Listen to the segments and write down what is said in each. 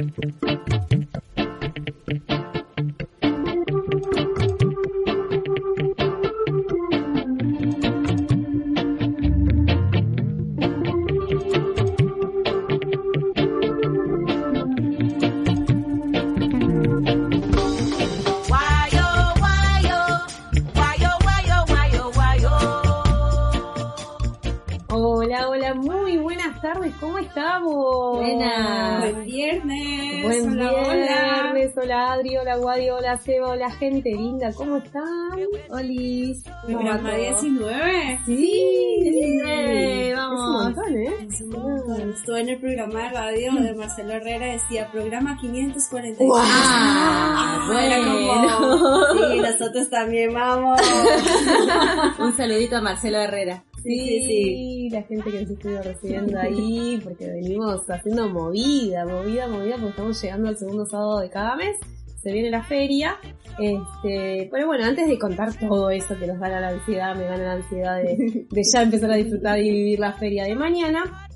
Hola, hola Seba, hola gente linda, ¿cómo están? Olis. Programa 19. Sí, 19, Es vamos. un montón, ¿eh? Es un montón. Estuve en el programa de radio de Marcelo Herrera, decía programa 546. ¡Guau! Ah, bueno. como, sí, nosotros también vamos. Un saludito a Marcelo Herrera. Sí, sí, sí. la gente que nos estuvo recibiendo ahí, porque venimos haciendo movida, movida, movida, porque estamos llegando al segundo sábado de cada mes, se viene la feria, este, pero bueno, antes de contar todo eso que nos gana la ansiedad, me gana la ansiedad de, de ya empezar a disfrutar y vivir la feria de mañana,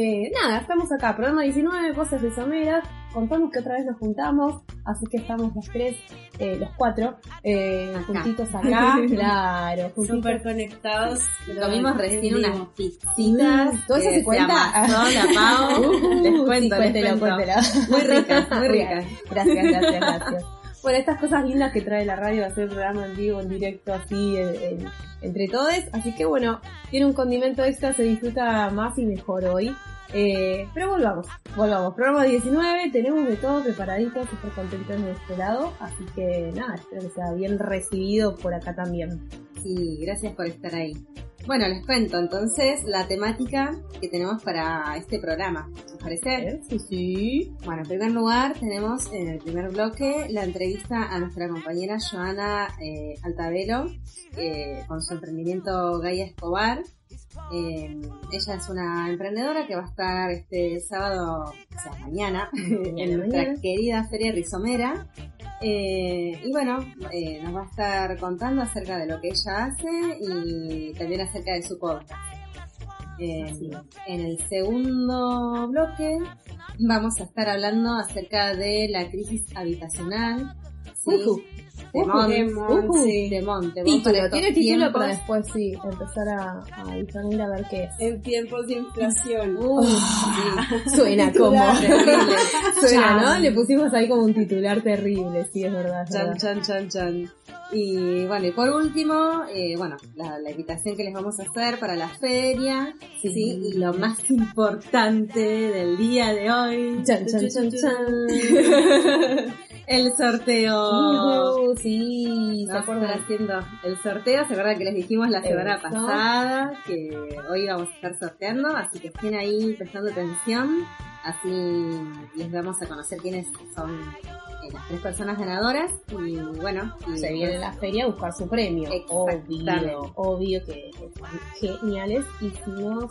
eh, nada, estamos acá, programa 19, Voces de Someras, contamos que otra vez nos juntamos, así que estamos los tres, eh, los cuatro, eh, Acá. juntitos acá, claro, juntitos Súper conectados. Comimos recién unas pizzitas. ¿Todo eso se cuenta? amasó la Pau. les Uh, cuento, sí, les cuéntelo, cuento. cuéntelo. Muy ricas, muy ricas. Gracias, gracias, gracias. Bueno, estas cosas lindas que trae la radio, hacer programa en vivo, en directo, así, en- en- entre todos. Así que bueno, tiene un condimento extra, se disfruta más y mejor hoy. Eh, pero volvamos, volvamos. Programa 19, tenemos de todo preparadito, súper contentos de este lado. Así que nada, espero que sea bien recibido por acá también. Sí, gracias por estar ahí. Bueno, les cuento entonces la temática que tenemos para este programa. ¿Les parece? Sí, sí. Bueno, en primer lugar tenemos en el primer bloque la entrevista a nuestra compañera Joana eh, Altavelo eh, con su emprendimiento Gaia Escobar. Eh, ella es una emprendedora que va a estar este sábado, o sea, mañana, en nuestra querida Feria Rizomera. Eh, y bueno, eh, nos va a estar contando acerca de lo que ella hace y también acerca de su podcast. En el segundo bloque vamos a estar hablando acerca de la crisis habitacional. Temón, Temón, ujú, sí. temón para Título, tiene título para después sí, empezar a, a discernir a ver qué es. En tiempos de inflación. Uh, sí. Suena como. Terrible. Suena, ¿no? Chan. Le pusimos ahí como un titular terrible, sí, es verdad. es Chan, verdad. chan, chan, chan. Y bueno, y por último, eh, bueno, la, la invitación que les vamos a hacer para la feria, sí, Sí. y lo más importante del día de hoy, Chan, chan, chan, chan. El sorteo. Uh, sí, ¿se Vamos a estar acuerdan? haciendo el sorteo, se acuerdan que les dijimos la semana Eso. pasada que hoy vamos a estar sorteando, así que estén ahí prestando atención, así les vamos a conocer quiénes son las tres personas ganadoras y bueno, y Se viene la feria a buscar su premio. Obvio, obvio que están geniales. Y si no vez,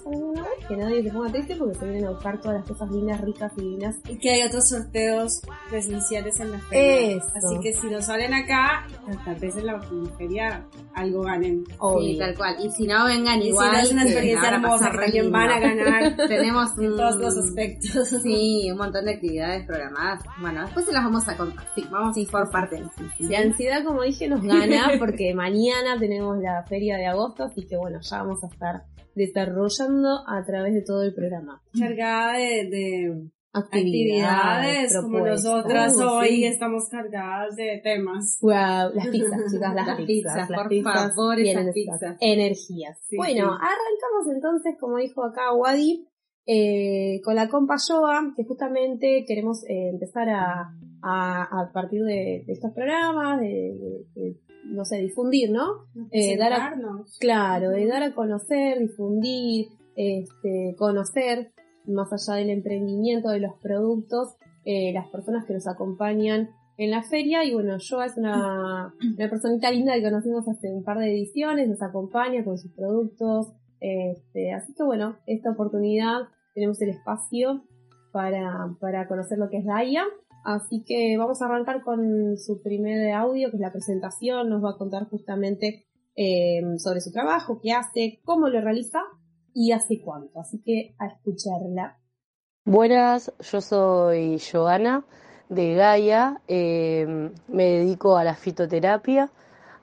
que nadie se ponga triste porque se vienen a buscar todas las cosas lindas, ricas y divinas. Y que hay otros sorteos presenciales en la feria. Eso. Así que si no salen acá, tal vez en la feria algo ganen. Obvio. Sí, tal cual. Y si no, vengan Y igual. si no es una experiencia hermosa que también van a ganar Tenemos en todos los aspectos. Sí, un montón de actividades programadas. Bueno, después se las vamos a contar. Sí, vamos a ir por partes. La ansiedad, como dije, nos gana porque mañana tenemos la feria de agosto, así que bueno, ya vamos a estar desarrollando a través de todo el programa. Cargada de, de Actividades, actividades, como nosotras hoy sí. estamos cargadas de temas. Wow, las pizzas, chicas, las, Las pizzas, pizzas, las por pizzas favor, esas pizzas. energías. Sí, bueno, sí. arrancamos entonces, como dijo acá Wadi, eh, con la compa Yoga, que justamente queremos eh, empezar a, a, a partir de, de estos programas, de, de- de, no sé, difundir, ¿no? Eh, dar a-. Claro, de dar a conocer, difundir, este, conocer, más allá del emprendimiento de los productos, eh, las personas que nos acompañan en la feria. Y bueno, Joa es una, una personita linda que conocimos hace un par de ediciones, nos acompaña con sus productos. Este, así que bueno, esta oportunidad tenemos el espacio para, para conocer lo que es Gaia. Así que vamos a arrancar con su primer audio, que es la presentación. Nos va a contar justamente eh, sobre su trabajo, qué hace, cómo lo realiza y hace cuánto. Así que a escucharla. Buenas, yo soy Joana de Gaia, eh, me dedico a la fitoterapia,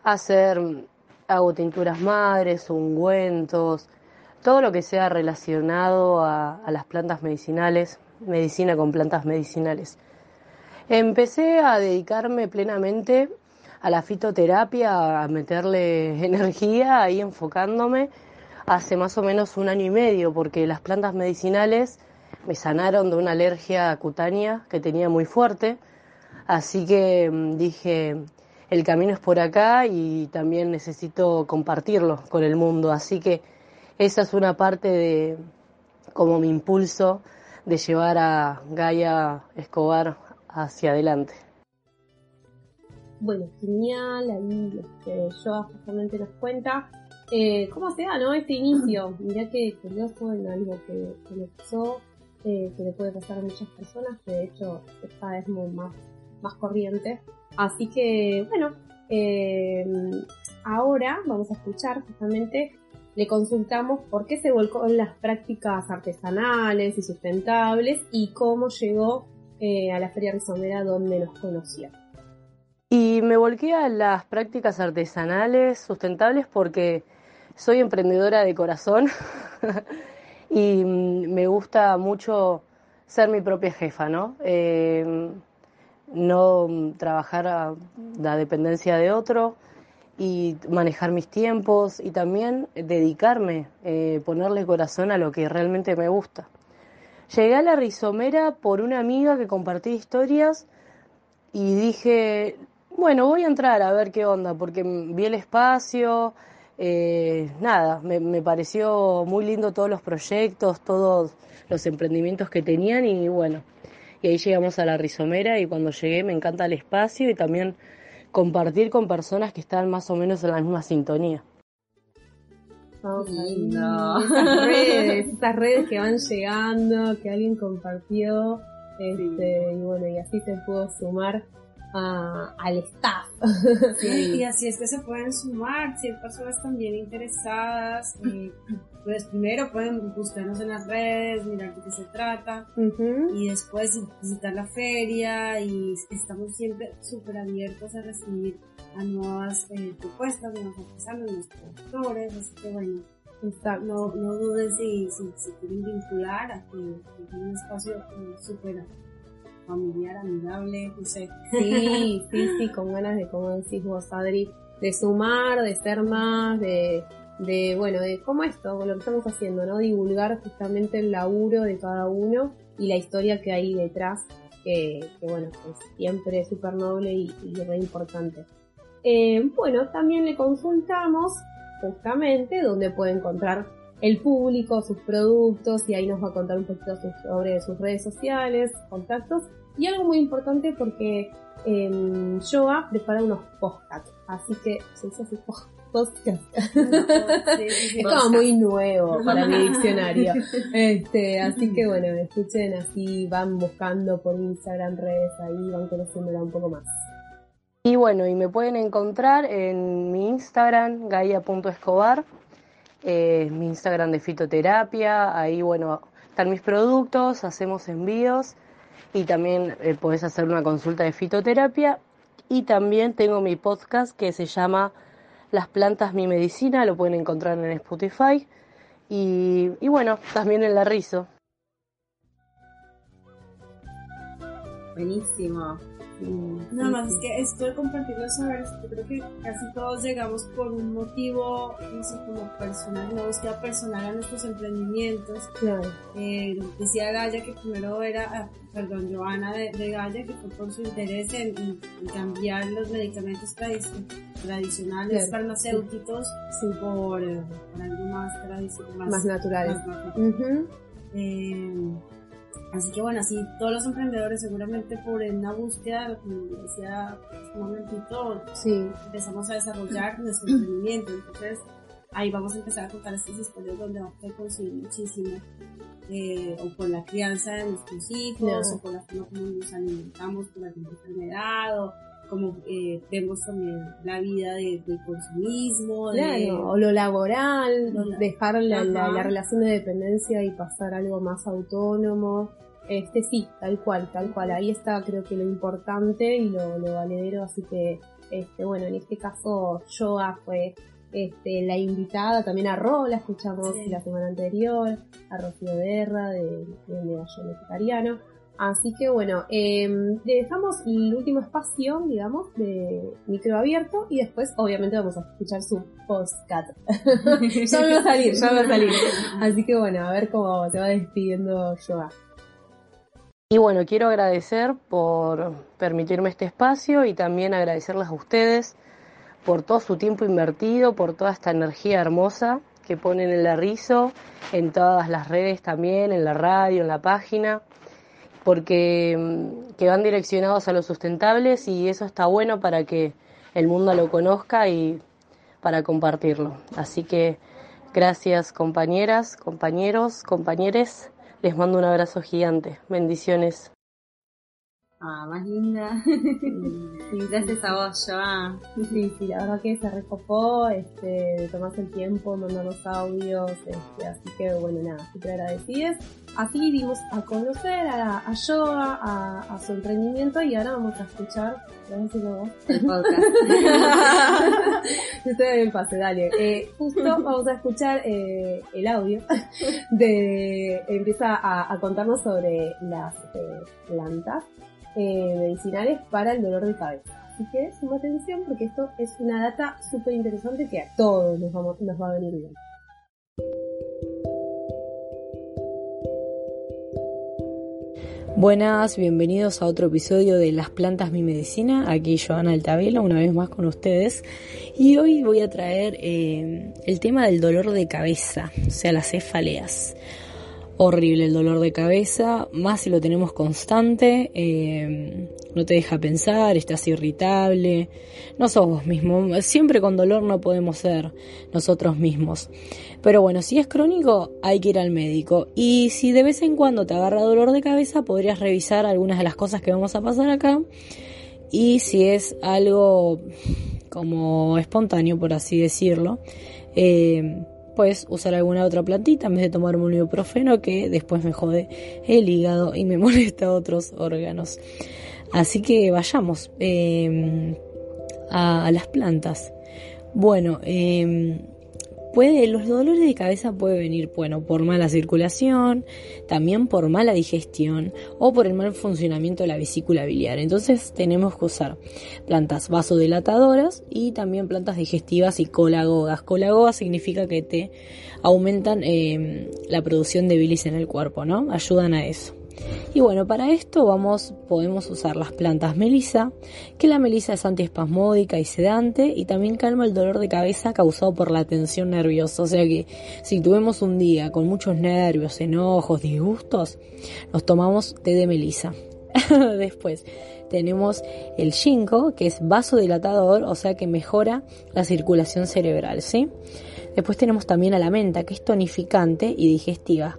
a hacer, hago tinturas madres, ungüentos, todo lo que sea relacionado a las plantas medicinales, medicina con plantas medicinales. Empecé a dedicarme plenamente a la fitoterapia, a meterle energía, ahí enfocándome hace más o menos un año y medio, porque las plantas medicinales me sanaron de una alergia cutánea que tenía muy fuerte, así que mm, dije, el camino es por acá y también necesito compartirlo con el mundo, así que esa es una parte de como mi impulso de llevar a Gaia Escobar hacia adelante. Bueno, genial, ahí que yo justamente nos cuenta. Eh, ¿Cómo se da, no? Este inicio. Mirá que curioso en algo que, me pasó eh, que le puede pasar a muchas personas, que de hecho esta vez muy más, más corriente. Así que, bueno, eh, ahora vamos a escuchar justamente, le consultamos por qué se volcó en las prácticas artesanales y sustentables y cómo llegó eh, a la Feria Rizomera donde nos conoció. Y me volqué a las prácticas artesanales sustentables porque soy emprendedora de corazón y mm, me gusta mucho ser mi propia jefa, ¿no? Eh, no trabajar a la dependencia de otro y manejar mis tiempos y también dedicarme, eh, ponerle corazón a lo que realmente me gusta. Llegué a la rizomera por una amiga que compartí historias y dije, bueno, voy a entrar a ver qué onda, porque vi el espacio, eh, nada, me, me, pareció muy lindo todos los proyectos, todos los emprendimientos que tenían y bueno, y ahí llegamos a la rizomera y cuando llegué me encanta el espacio y también compartir con personas que están más o menos en la misma sintonía. No. Esas redes, estas redes que van llegando, que alguien compartió, este, y bueno, y así se pudo sumar al staff. y así es que se pueden sumar, si hay personas también interesadas, eh, pues primero pueden buscarnos en las redes, mirar de qué se trata, y después visitar la feria, y estamos siempre súper abiertos a recibir a nuevas eh, propuestas, nuevos artesanos, nuevos productores, así que bueno, no, no dudes si, si, quieren vincular a que, un espacio eh, súper familiar, amigable, no sé. Sí, sí, sí, con ganas de, como decís vos, Adri, de sumar, de ser más, de, de, bueno, de cómo esto, lo que estamos haciendo, ¿no? Divulgar justamente el laburo de cada uno y la historia que hay detrás, que, que bueno, es siempre súper noble y, y re importante. Eh, bueno, también le consultamos justamente dónde puede encontrar el público, sus productos, y ahí nos va a contar un poquito sobre sus redes sociales, contactos, y algo muy importante porque eh, Joa prepara unos podcasts, así que se dice así, podcast. es como muy nuevo para mi diccionario. Este, así que bueno, escuchen así, van buscando por Instagram, redes, ahí van conociéndola un poco más. Y bueno, y me pueden encontrar en mi Instagram, gaia.escobar, eh, mi Instagram de fitoterapia, ahí bueno, están mis productos, hacemos envíos y también eh, podés hacer una consulta de fitoterapia y también tengo mi podcast que se llama Las plantas mi medicina, lo pueden encontrar en Spotify y, y bueno, también en la Rizo. Buenísimo. Nada más es que esto de compartir los saberes, yo creo que casi todos llegamos por un motivo, no sé, como personal, una búsqueda personal a nuestros emprendimientos. Claro. Eh, decía Gaya que primero era, ah, perdón, Joana de, de, Gaya, que fue por su interés en, cambiar los medicamentos tradicionales farmacéuticos Por, eh, por, algo más tradicional, más, más naturales. eh, Así que bueno, así todos los emprendedores seguramente por una búsqueda, como decía hace un momentito, sí. empezamos a desarrollar nuestro emprendimiento. Entonces ahí vamos a empezar a contar estas historias donde vamos a conseguir muchísimo. Eh, o por la crianza de nuestros hijos, o por la forma como nos alimentamos por alguna enfermedad, o como eh, vemos también la vida de, del consumismo. Claro, o lo laboral, dejar la, la, la, relación de dependencia y pasar a algo más autónomo. Este sí, tal cual, tal cual. Ahí está creo que lo importante y lo, lo valedero, así que este, bueno, en este caso yoga fue este, la invitada, también a Ro, la escuchamos la semana anterior, a Rocío Guerra de, de Medallón Vegetariano. Así que bueno, eh, le dejamos el último espacio, digamos, de micro abierto y después obviamente vamos a escuchar su postcat. ya va a salir, ya va a salir. Así que bueno, a ver cómo se va despidiendo Yoga. Y bueno, quiero agradecer por permitirme este espacio y también agradecerles a ustedes por todo su tiempo invertido, por toda esta energía hermosa que ponen en la rizo, en todas las redes también, en la radio, en la página porque mm, que van direccionados a los sustentables y eso está bueno para que el mundo lo conozca y para compartirlo. Así que gracias compañeras, compañeros, compañeres. Les mando un abrazo gigante. Bendiciones. Ah, más linda. Sí, gracias a vos, Joa. Sí, sí, la verdad que se recopó, este, tomarse el tiempo, mandar los audios, este, así que bueno, nada, súper agradecidas. Así dimos a conocer a, a Yoga, a, a, su emprendimiento y ahora vamos a escuchar, vamos a el podcast. Ustedes bien pase, dale. Eh, justo vamos a escuchar eh, el audio de, empieza a, a contarnos sobre las eh, plantas eh, medicinales para el dolor de cabeza. Así que suma atención porque esto es una data súper interesante que a todos nos, vamos, nos va a venir bien. Buenas, bienvenidos a otro episodio de Las plantas mi medicina. Aquí Joana Altavela, una vez más con ustedes. Y hoy voy a traer eh, el tema del dolor de cabeza, o sea, las cefaleas horrible el dolor de cabeza, más si lo tenemos constante, eh, no te deja pensar, estás irritable, no sos vos mismo, siempre con dolor no podemos ser nosotros mismos. Pero bueno, si es crónico hay que ir al médico. Y si de vez en cuando te agarra dolor de cabeza podrías revisar algunas de las cosas que vamos a pasar acá. Y si es algo como espontáneo por así decirlo, eh, pues usar alguna otra plantita en vez de tomar un ibuprofeno que después me jode el hígado y me molesta otros órganos. Así que vayamos eh, a, a, las plantas. Bueno, eh, Puede, los dolores de cabeza pueden venir, bueno, por mala circulación, también por mala digestión o por el mal funcionamiento de la vesícula biliar. Entonces tenemos que usar plantas vasodilatadoras y también plantas digestivas y colagogas. Colagogas significa que te aumentan eh, la producción de bilis en el cuerpo, ¿no? Ayudan a eso. Y bueno, para esto vamos, podemos usar las plantas melisa, que la melisa es antiespasmódica y sedante y también calma el dolor de cabeza causado por la tensión nerviosa. O sea que si tuvimos un día con muchos nervios, enojos, disgustos, nos tomamos té de melisa. Después tenemos el ginkgo, que es vasodilatador, o sea que mejora la circulación cerebral, ¿sí? Después tenemos también a la menta, que es tonificante y digestiva.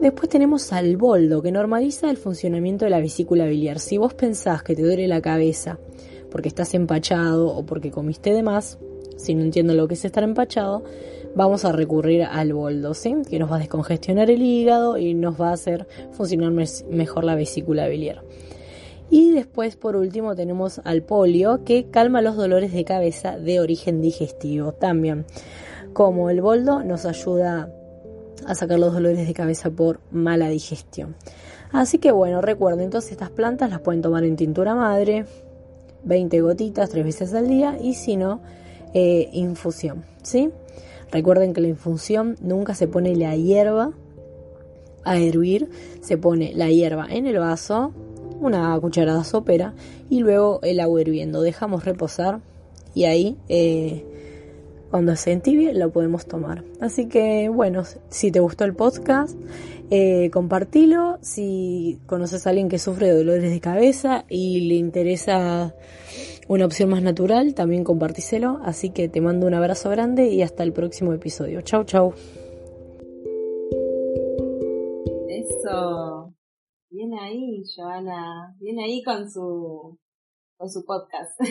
Después tenemos al boldo, que normaliza el funcionamiento de la vesícula biliar. Si vos pensás que te duele la cabeza porque estás empachado o porque comiste de más, si no entiendo lo que es estar empachado, vamos a recurrir al boldo, ¿sí? que nos va a descongestionar el hígado y nos va a hacer funcionar mejor la vesícula biliar. Y después, por último, tenemos al polio, que calma los dolores de cabeza de origen digestivo también. Como el boldo nos ayuda a sacar los dolores de cabeza por mala digestión. Así que bueno, recuerden, entonces estas plantas las pueden tomar en tintura madre, 20 gotitas tres veces al día y si no, eh, infusión, ¿sí? Recuerden que la infusión nunca se pone la hierba a hervir, se pone la hierba en el vaso, una cucharada sopera y luego el agua hirviendo. Dejamos reposar y ahí eh, cuando se entibie lo podemos tomar. Así que bueno, si te gustó el podcast, eh, compartilo. Si conoces a alguien que sufre de dolores de cabeza y le interesa una opción más natural, también compartíselo. Así que te mando un abrazo grande y hasta el próximo episodio. Chau, chau. Eso. Bien ahí, Joana. Bien ahí con su con su podcast. no,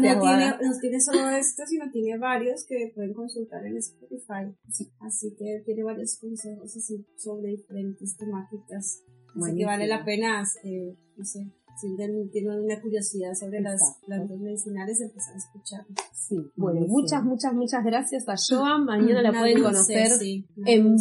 tiene, no tiene solo esto, sino tiene varios que pueden consultar en Spotify. Así que tiene varios consejos sobre diferentes temáticas. Así que vale la pena, eh, no sé, si tienen una curiosidad sobre las plantas medicinales, empezar a escuchar. Sí, bueno, muchas, muchas, muchas gracias a Joan. Mañana la pueden conocer en,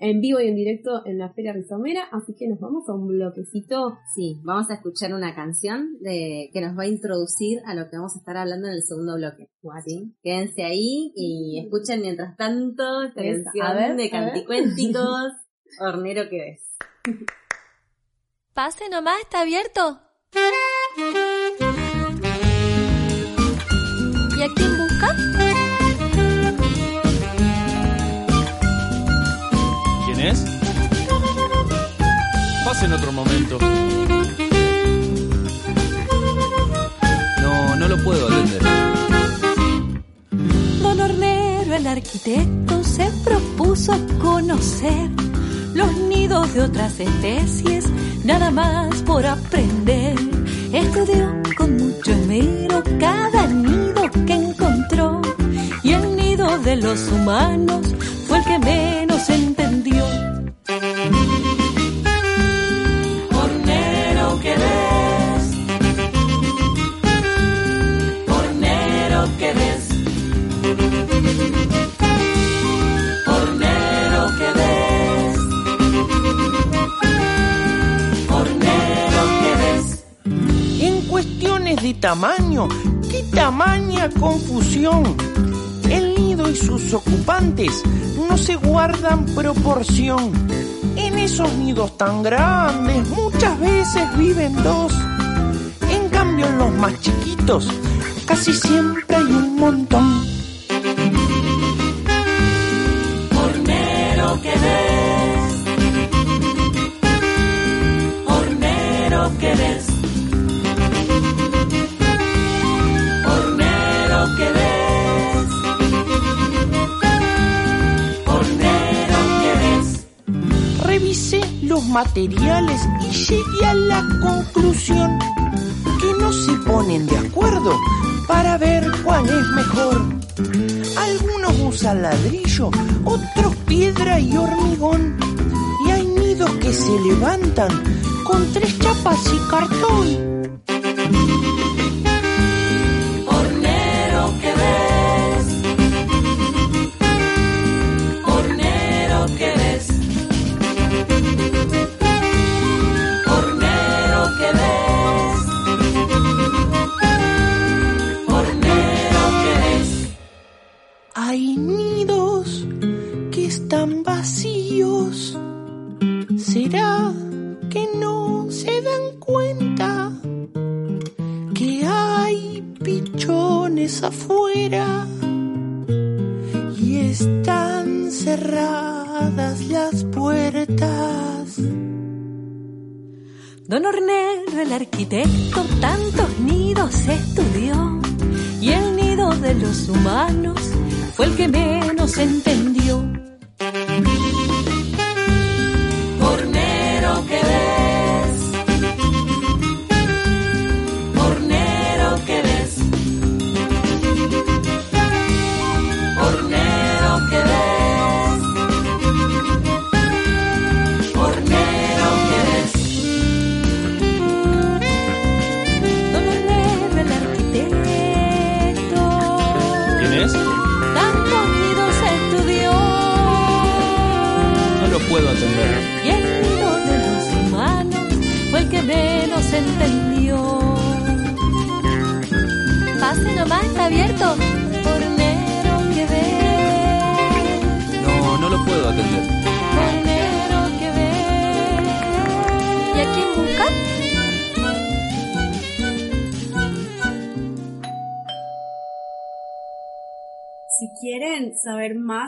en vivo y en directo en la Feria Rizomera. Así que nos vamos a un bloquecito. Sí, vamos a escuchar una canción de, que nos va a introducir a lo que vamos a estar hablando en el segundo bloque. Quédense ahí y escuchen mientras tanto esta canción de canticuénticos, hornero que ves. Pase nomás, está abierto. ¿Y a quién busca? ¿Quién es? Pase en otro momento. No, no lo puedo atender. Don Hornero, el arquitecto, se propuso conocer los nidos de otras especies nada más por aprender. Estudió con mucho esmero cada nido que encontró y el nido de los humanos fue el que menos de tamaño, qué tamaña confusión. El nido y sus ocupantes no se guardan proporción. En esos nidos tan grandes muchas veces viven dos. En cambio en los más chiquitos casi siempre hay un montón. Hornero que ves. Hornero que ves. Los materiales y llegué a la conclusión que no se ponen de acuerdo para ver cuál es mejor. Algunos usan ladrillo, otros piedra y hormigón. Y hay nidos que se levantan con tres chapas y cartón.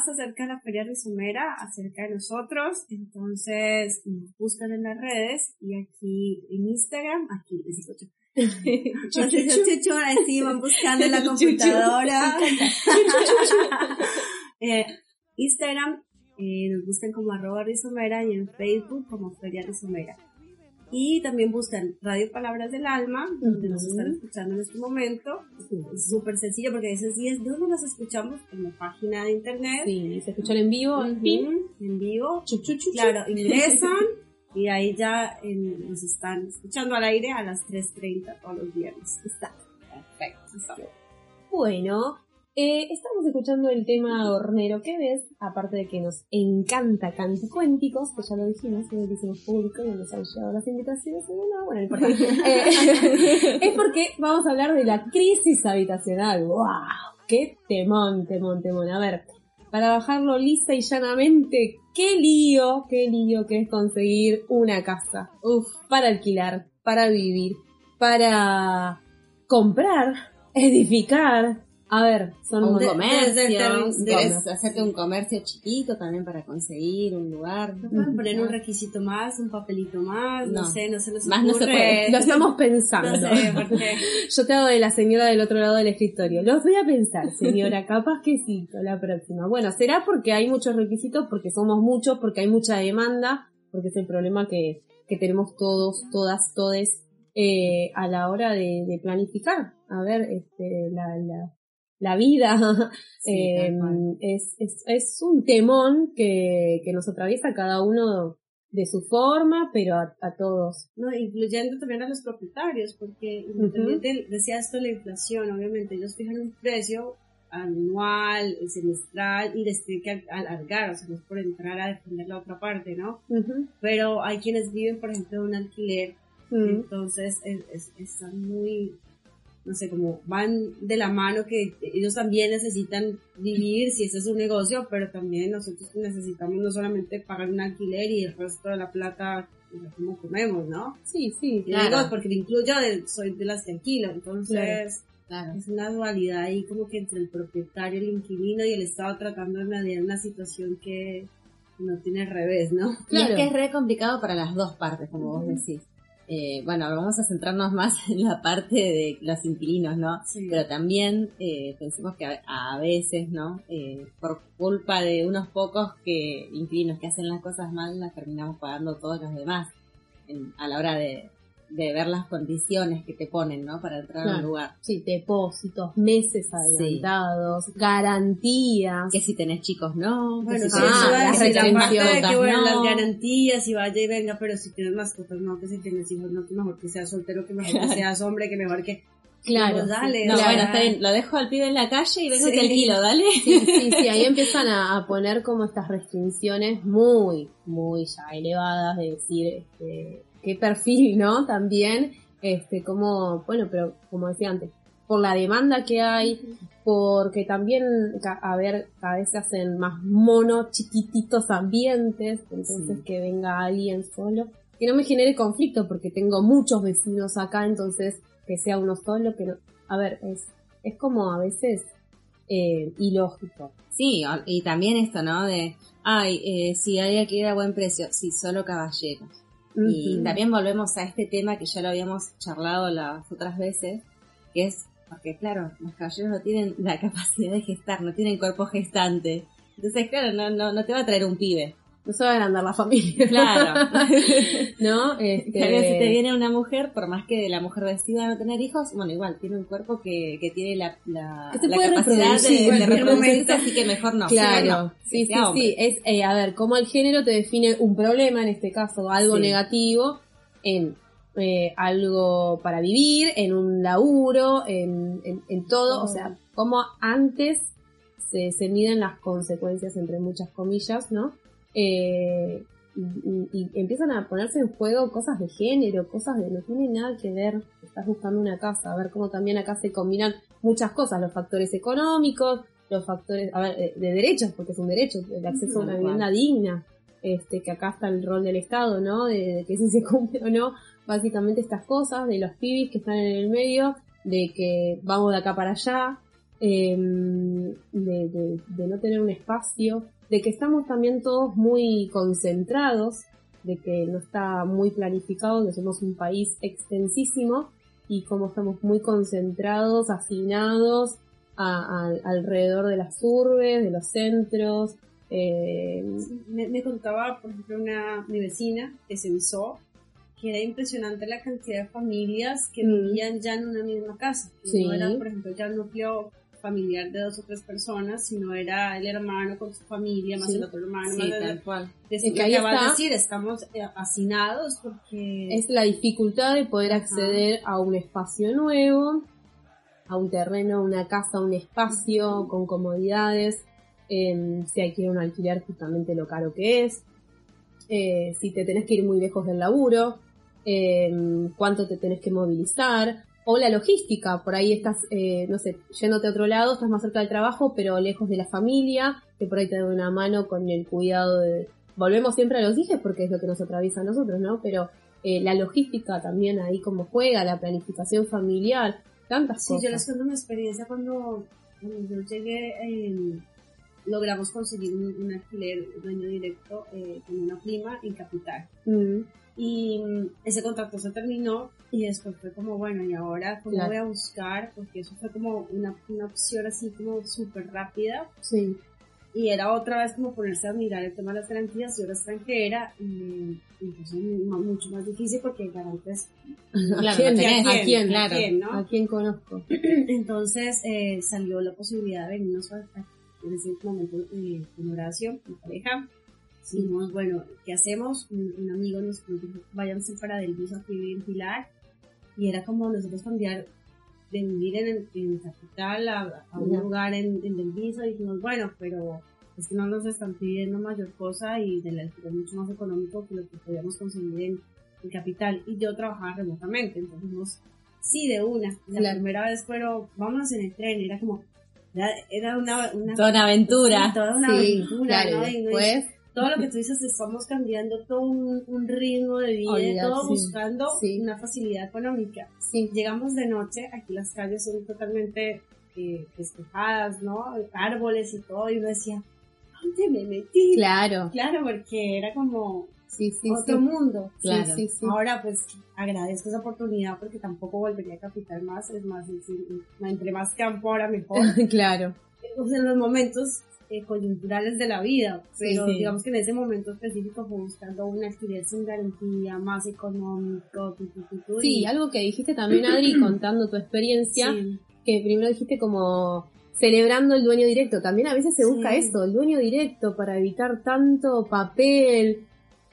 Acerca de la Feria Rizomera, acerca de nosotros, entonces nos buscan en las redes y aquí en Instagram, aquí les digo yo. así van buscando en la computadora. eh, Instagram, eh, nos buscan como arroba rizomera y en Facebook como Feria Rizomera. Y también buscan Radio Palabras del Alma, donde nos están escuchando en este momento. Es súper sencillo porque dicen, sí, ¿de dónde nos escuchamos? En la página de internet. Sí, se escuchan en vivo, Ujú, en vivo. Claro, ingresan y ahí ya nos están escuchando al aire a las 3.30 todos los viernes. Exacto. Perfecto. Bueno, eh, estamos escuchando el tema hornero que ves, aparte de que nos encanta Canticuénticos, que ya lo dijimos, que lo hicimos público y nos han llegado las invitaciones, y bueno, bueno, no importa. Eh, es porque vamos a hablar de la crisis habitacional. ¡Wow! ¡Qué temón, temón, temón! A ver, para bajarlo lisa y llanamente, qué lío, qué lío que es conseguir una casa. Uf, para alquilar, para vivir, para comprar, edificar. A ver, son un de- comercio, debes- hacerte un comercio chiquito también para conseguir un lugar. Pueden poner un requisito más, un papelito más, no, No. sé, no se nos Más no se puede. Lo estamos pensando. No sé, porque Yo te hago de la señora del otro lado del escritorio. Los voy a pensar, señora, capaz que sí, la próxima. Bueno, será porque hay muchos requisitos, porque somos muchos, porque hay mucha demanda, porque es el problema que, que tenemos todos, todas, todes, eh, a la hora de, de planificar. A ver, este, la, la, la vida Sí, eh, cual. es, es, es un temón que, que nos atraviesa cada uno de su forma, pero a, a todos. No, incluyendo también a los propietarios, porque independiente, decía esto la inflación, obviamente ellos fijan un precio anual, semestral, y les tienen que alargar, o sea, no es por entrar a defender la otra parte, ¿no? Pero hay quienes viven, por ejemplo, de un alquiler, Mm. entonces es, es- están muy, no sé, como van de la mano que ellos también necesitan vivir, si ese es un negocio, pero también nosotros necesitamos no solamente pagar un alquiler y el resto de la plata, como comemos, ¿no? Sí, sí, digo, porque le incluyo, de- soy de las que alquilo, entonces Claro. es una dualidad ahí como que entre el propietario, el inquilino y el Estado tratando de mediar una situación que no tiene revés, ¿no? Y es Claro. que es re complicado para las dos partes, como vos decís. Eh, bueno, vamos a centrarnos más en la parte de los inquilinos, ¿no? Sí. Pero también eh, pensemos que a, a veces, ¿no? Eh, por culpa de unos pocos que inquilinos que hacen las cosas mal, las terminamos pagando todos los demás en- a la hora de, de ver las condiciones que te ponen, ¿no? Para entrar a un Claro. lugar. Sí, depósitos, meses adelantados, garantías. Que si tenés chicos, no. que Bueno, si sí, tenés eso iba a las decir, la parte de que, bueno, no. las garantías y vaya y venga, pero si tienes mascotas, no, que si tienes hijos, no, que mejor que seas soltero, que mejor que seas hombre, que mejor que... Claro. Pues dale, No, Claro. bueno, está bien, lo dejo al pibe en la calle y vengo Sí. te alquilo, dale. Sí, sí, sí, ahí empiezan a, a poner como estas restricciones muy, muy ya elevadas de decir, este, qué perfil, ¿no? También, este, como, bueno, pero como decía antes, por la demanda que hay, porque también, a ver, cada vez se hacen más mono, chiquititos ambientes, entonces Sí. que venga alguien solo, que no me genere conflicto, porque tengo muchos vecinos acá, entonces que sea uno solo, que no, a ver, es, es como a veces eh, ilógico. Sí, y también esto, ¿no? De, ay, eh, si hay alquiler a buen precio, sí, solo caballeros. Y también volvemos a este tema que ya lo habíamos charlado las otras veces, que es, porque claro, los caballeros no tienen la capacidad de gestar, no tienen cuerpo gestante. Entonces, claro, no, no, no te va a traer un pibe. No se va a agrandar la familia. Claro. ¿No? Este, Claro, si te viene una mujer, por más que la mujer decida no tener hijos, bueno, igual, tiene un cuerpo que, que tiene la, la, Que se la puede capacidad de, de reproducirse, momento. así que mejor no. Claro, sí, sí, sí. Es, eh, a ver, como el género te define un problema, en este caso algo Sí. negativo, en eh, algo para vivir, en un laburo, en, en, en todo, o sea, como antes se, se miden las consecuencias, entre muchas comillas, ¿no? Eh, y, y- y empiezan a ponerse en juego cosas de género, cosas de no tiene nada que ver, estás buscando una casa, a ver cómo también acá se combinan muchas cosas, los factores económicos, los factores, a ver, eh, de derechos, porque es un derecho, el acceso a una vivienda digna, este, que acá está el rol del Estado, ¿no? De, de que si se cumple o no, básicamente estas cosas, de los pibis que están en el medio, de que vamos de acá para allá, em, de, de- de no tener un espacio, de que estamos también todos muy concentrados, de que no está muy planificado, que somos un país extensísimo y como estamos muy concentrados, hacinados a- a- alrededor de las urbes, de los centros. eh, Me, me contaba, por ejemplo, una, mi vecina que se usó que era impresionante la cantidad de familias que Mm. vivían ya en una misma casa. Que Sí. No era, por ejemplo, ya el núcleo familiar de dos o tres personas, sino era el hermano con su familia, más Sí. el otro hermano, Sí, más el- tal cual. Es Es que ahí de decir, estamos eh, hacinados porque... Es la dificultad de poder Ajá. acceder a un espacio nuevo, a un terreno, una casa, un espacio con comodidades, em, si hay que ir a un alquiler justamente lo caro que es, eh, si te tenés que ir muy lejos del laburo, em, cuánto te tenés que movilizar, o la logística, por ahí estás, eh, no sé, yéndote a otro lado, estás más cerca del trabajo, pero lejos de la familia, que por ahí te da una mano con el cuidado de... Volvemos siempre a los hijos porque es lo que nos atraviesa a nosotros, ¿no? Pero eh, la logística también ahí como juega, la planificación familiar, tantas Sí, yo les cosas. cuento mi experiencia cuando, cuando yo llegué, eh, logramos conseguir un, un alquiler dueño directo eh, con una prima en Capital. Mm, Y ese contrato se terminó y después fue como, bueno, ¿y ahora cómo Claro. voy a buscar? Porque eso fue como una, una opción así como súper rápida sí, y era otra vez como ponerse a mirar el tema de las garantías. Yo era extranjera y entonces mu- mucho más difícil porque garantías Claro, ¿A quién? ¿A quién? claro. ¿a quién, no? ¿A quién conozco? Entonces eh, salió la posibilidad de venirnos a, a- en ese momento eh, con Horacio, mi pareja. Dijimos, bueno, ¿qué hacemos? Un, un amigo nos nos dijo, váyanse para Del Viso aquí en Pilar. Y era como nosotros cambiar de vivir en, en capital a, a un lugar en, en Del Viso. Y dijimos, bueno, pero es que no nos están pidiendo mayor cosa y del alquiler mucho más económico que lo que podíamos conseguir en, en capital. Y yo trabajaba remotamente, entonces dijimos, sí, de una. La Claro. primera vez fueron, vámonos en el tren, era como, era, una, una Toda una aventura. Sí, toda una Sí, aventura, claro, ¿no? y después- todo lo que tú dices, estamos cambiando todo un, un ritmo de vida, todo sí. buscando Sí. una facilidad económica. Sí, Llegamos de noche, aquí las calles son totalmente eh, despejadas, ¿no? Árboles y todo, y uno decía, ¿dónde me metí? claro, Claro, porque era como sí, sí, otro sí. mundo. Claro. Sí, sí, sí. Ahora pues agradezco esa oportunidad porque tampoco volvería a capital más, es más, es- entre más campo ahora mejor. claro. o sea, en los momentos eh, coyunturales de la vida, pero sí. digamos que en ese momento específico fue buscando un alquiler sin garantía, más económico, tu, tu, tu, Sí, y- algo que dijiste también, Adri, contando tu experiencia, sí, que primero dijiste como celebrando el dueño directo. También a veces se busca Sí. eso, el dueño directo, para evitar tanto papel.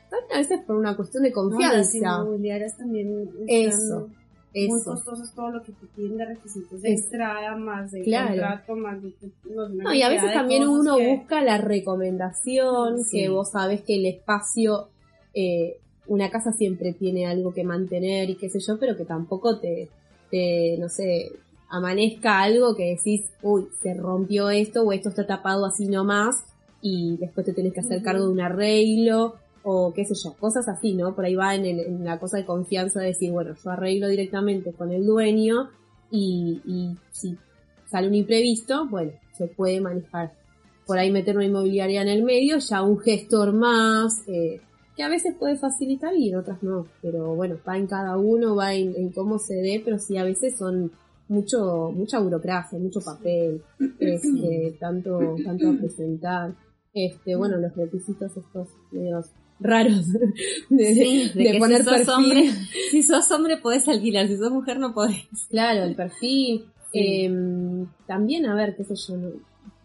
También a veces por una cuestión de No, las confianza. inmobiliarias también Eso, están muy eso. costosas todo lo que te piden de requisitos de Es- entrada, más de Claro. contrato, más de... no, No, y a veces también uno que- busca la recomendación, Sí. que vos sabés que el espacio, eh, una casa siempre tiene algo que mantener y qué sé yo, pero que tampoco te, te, no sé, amanezca algo que decís, uy, se rompió esto o esto está tapado así nomás y después te tenés que hacer cargo de un arreglo o qué sé yo, cosas así, ¿no? Por ahí va en, el- en la cosa de confianza de decir, bueno, yo arreglo directamente con el dueño y, y si sale un imprevisto, bueno, se puede manejar. Por ahí meter una inmobiliaria en el medio, ya un gestor más, eh, que a veces puede facilitar y en otras no. Pero bueno, va en cada uno, va en, en cómo se dé, pero sí a veces son mucho, mucha burocracia, mucho papel, este, tanto, tanto a presentar. Este, bueno, los requisitos estos medios raros de, Sí, de de que poner si sos perfil. hombre, si sos hombre podés alquilar, si sos mujer no podés. Claro, el perfil. Sí. Eh, también, a ver, qué sé yo, no,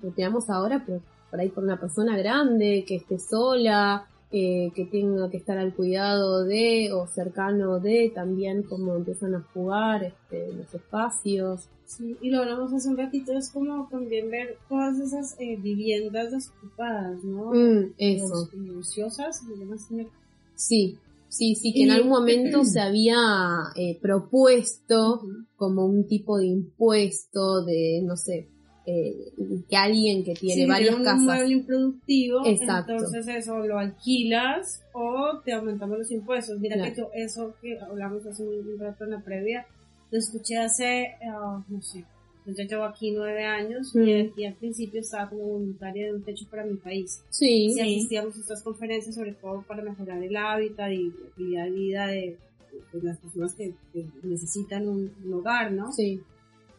lo ahora, pero por ahí por una persona grande, que esté sola, eh, que tenga que estar al cuidado de o cercano de, también cómo empiezan a jugar este, los espacios. Sí, y lo hablamos hace un ratito, es como también ver todas esas eh, viviendas desocupadas, ¿no? Mm, eso. Y se llama así. Sí, sí, sí, que en Y- algún momento se había eh, propuesto como un tipo de impuesto de, no sé, eh, que alguien que tiene Sí, varias un casas. mueble improductivo, Exacto. entonces eso lo alquilas o te aumentamos los impuestos. Mira Claro. que yo eso que hablamos hace un un rato en la previa, lo escuché hace, ah, no sé, yo ya llevo aquí nueve años y, Mm. y al principio estaba como voluntaria de un techo para mi país. Sí, Sí, asistíamos a estas conferencias sobre todo para mejorar el hábitat y la calidad de vida de, de las personas que, que necesitan un, un hogar, ¿no? sí.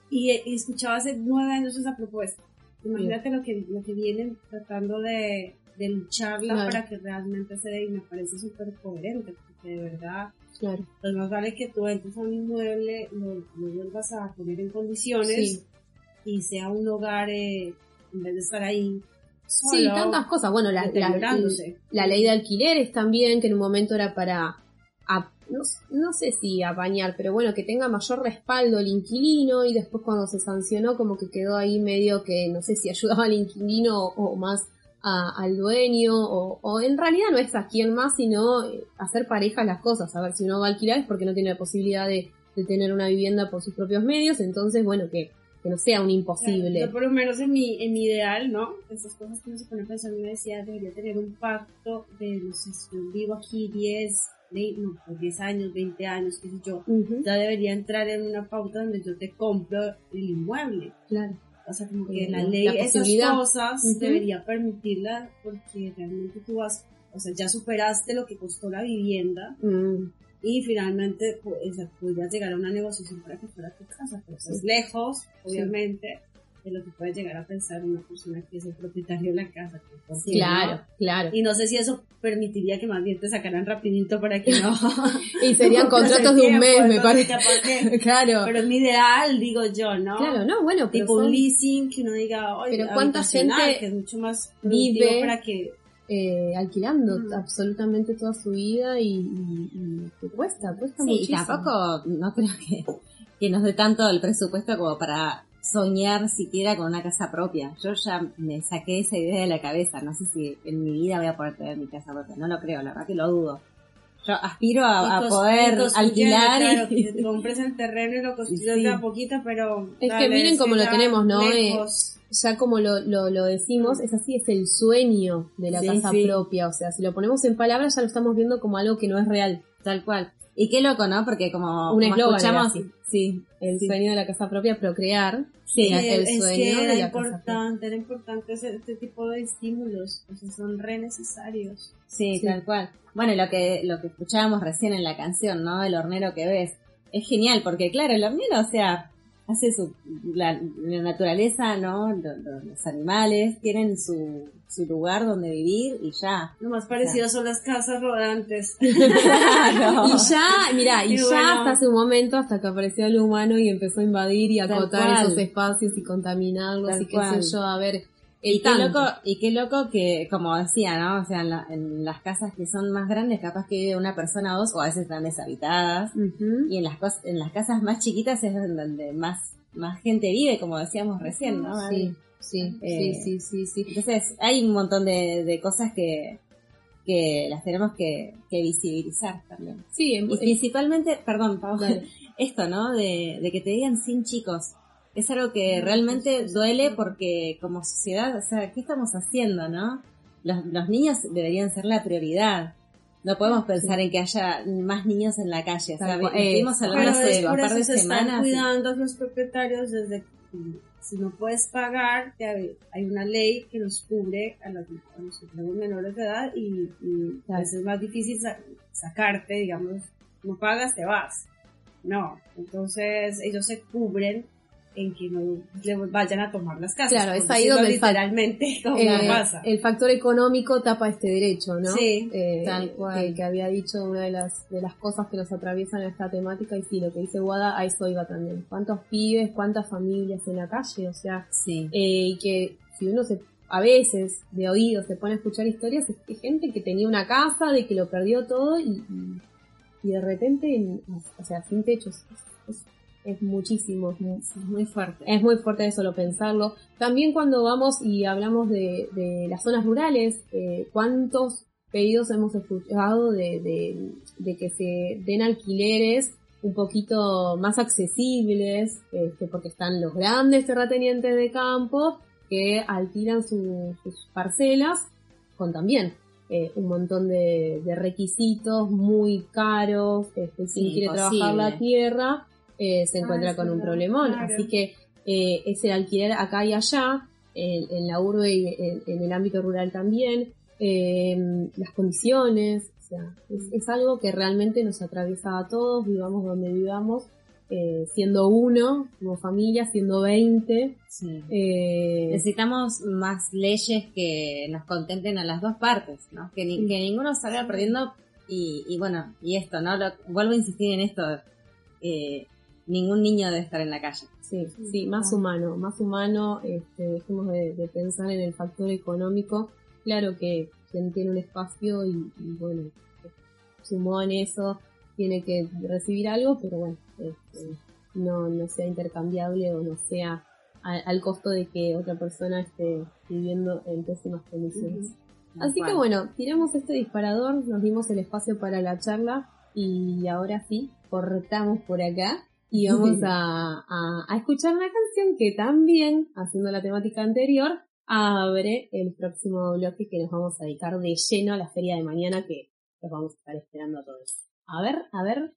Y, y escuchaba hace nueve años esa propuesta. Imagínate lo que, lo que vienen tratando de, de lucharla Claro. para que realmente se dé y me parece súper coherente. porque de verdad, Claro. pues más vale que tú entres a un inmueble, lo, lo vuelvas a poner en condiciones Sí. y sea un hogar, eh, en vez de estar ahí solo, Sí, tantas cosas. Bueno, la, la, ley de alquileres también, que en un momento era para, a- no, no sé si apañar, pero bueno, que tenga mayor respaldo el inquilino y después cuando se sancionó como que quedó ahí medio que no sé si ayudaba al inquilino o, más al dueño o, o en realidad no es a quien más, sino eh, hacer parejas las cosas. A ver, si uno va a alquilar es porque no tiene la posibilidad de, de tener una vivienda por sus propios medios, entonces bueno, que, que no sea un imposible. Por lo menos en mi, en mi ideal, ¿no? Esas cosas que uno se pone a pensar, uno decía, debería tener un pacto de, no sé, vivo aquí 10, 20, no, pues 10 años, 20 años, qué sé yo, ya debería entrar en una pauta donde yo te compro el inmueble. claro. O sea, como que Eh, la la ley, esas posibilidad. cosas debería permitirlas porque realmente tú vas, o sea, ya superaste lo que costó la vivienda Mm, y finalmente pues, o sea, podrías llegar a una negociación para que fuera tu casa, pero estás lejos, obviamente, de lo que puede llegar a pensar una persona que es el propietario de la casa. claro, ¿no? claro. Y no sé si eso permitiría que más bien te sacaran rapidito para que no... Y serían no contratos de un mes, me parece. Claro, Pero es mi ideal, digo yo, ¿no? claro, no, bueno, pero tipo un leasing que uno diga, oye, Pero ¿cuánta gente que es mucho más vive para que eh, alquilando Mm. absolutamente toda su vida y, y, y que cuesta, cuesta Sí, y tampoco, no creo que, que nos dé tanto el presupuesto como para soñar siquiera con una casa propia. Yo ya me saqué esa idea de la cabeza. No sé si en mi vida voy a poder tener mi casa propia. No lo creo, la verdad que lo dudo. Yo aspiro a, poder alquilar claro, y... que te compres el terreno y lo construyes Sí. a poquito, pero Es que miren cómo lo tenemos, ¿no? lejos. Ya como lo, lo, lo decimos, es así, es el sueño de la Sí, casa sí. propia. O sea, si lo ponemos en palabras ya lo estamos viendo como algo que no es real. Tal cual. Y qué loco, ¿no? Porque como, Un como eslogan escuchamos... así. Sí, El sí. sueño de la casa propia, procrear. Sí, era el es sueño que de era la casa propia. importante, era importante ese- este tipo de estímulos, o sea, son re necesarios. Sí, Sí. tal cual. Bueno, y lo que, lo que escuchábamos recién en la canción, ¿no? El hornero que ves. Es genial, porque claro, el hornero, o sea, hace su, la, la naturaleza, ¿no? Lo- lo- los animales tienen su, su lugar donde vivir y ya. Lo más parecido son las casas rodantes. Claro. Y ya, mira, y Y ya bueno. hasta hace un momento, hasta que apareció el humano y empezó a invadir y acotar esos espacios y contaminarlos Tal y qué cual. sé yo, a ver. Y qué loco, y qué loco que, como decía, ¿no? O sea, en, la- en las casas que son más grandes, capaz que vive una persona o dos, o a veces están deshabitadas. Ujú. Y en las en las casas más chiquitas es donde más, más gente vive, como decíamos recién, ¿no? Sí, sí, Eh, sí, sí, sí, sí. Entonces, hay un montón de, de cosas que, que las tenemos que, que visibilizar también. Sí, en- Y en- principalmente, perdón, Pau, Dale. esto, ¿no? De, de que te digan sin chicos. Es algo que realmente duele porque como sociedad, o sea, ¿qué estamos haciendo, no? Los, los niños deberían ser la prioridad. No podemos pensar en que haya más niños en la calle. O sea, estuvimos Eh, es un por par de se están semanas. y- cuidando a los propietarios desde que si no puedes pagar, te hay una ley que nos cubre a los, a los menores de edad y, y a veces es más difícil sa- sacarte, digamos, no pagas, te vas. No, entonces ellos se cubren en que no le vayan a tomar las casas. Claro, es ahí donde literalmente como eh, pasa. el factor económico tapa este derecho, ¿no? Sí, Eh, tal cual. Que, que había dicho una de las, de las cosas que nos atraviesan esta temática y sí, lo que dice Guada, a eso iba también. ¿Cuántos pibes, cuántas familias en la calle? O sea, Sí. eh, y que si uno se a veces de oído se pone a escuchar historias es de gente que tenía una casa, de que lo perdió todo y, y, de repente, en- o sea, sin techo, es, es- es muchísimo, es muy, Muy fuerte. es muy fuerte de solo pensarlo. También cuando vamos y hablamos de, de las zonas rurales, eh, ¿cuántos pedidos hemos escuchado de, de, de que se den alquileres un poquito más accesibles, este, porque están los grandes terratenientes de campo que alquilan su- sus parcelas con también eh, un montón de, de requisitos muy caros, este, si Sí, quiere trabajar la tierra, eh, se encuentra Ah, con un problemón. claro. Así que eh, es el alquiler acá y allá, en, en la urbe y en, en el ámbito rural también, eh, las condiciones, o sea, es, es algo que realmente nos atraviesa a todos, vivamos donde vivamos, eh, siendo uno, como familia, siendo 20. Sí. eh, Necesitamos más leyes que nos contenten a las dos partes, ¿no? Que, ni- que ninguno salga perdiendo Y, bueno, y esto, ¿no? vuelvo a insistir en esto. Eh, ningún niño debe estar en la calle. Sí, sí, más humano, más humano, este, dejemos de, pensar en el factor económico. Claro que quien tiene un espacio y, bueno, sumó en eso, tiene que recibir algo, pero bueno, este, no, no sea intercambiable o no sea al costo de que otra persona esté viviendo en pésimas condiciones. Así que bueno, tiramos este disparador, nos dimos el espacio para la charla y ahora sí, cortamos por acá y vamos a, a, escuchar una canción que también, haciendo la temática anterior, abre el próximo bloque que nos vamos a dedicar de lleno a la feria de mañana que los vamos a estar esperando a todos. A ver, a ver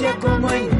Francia como en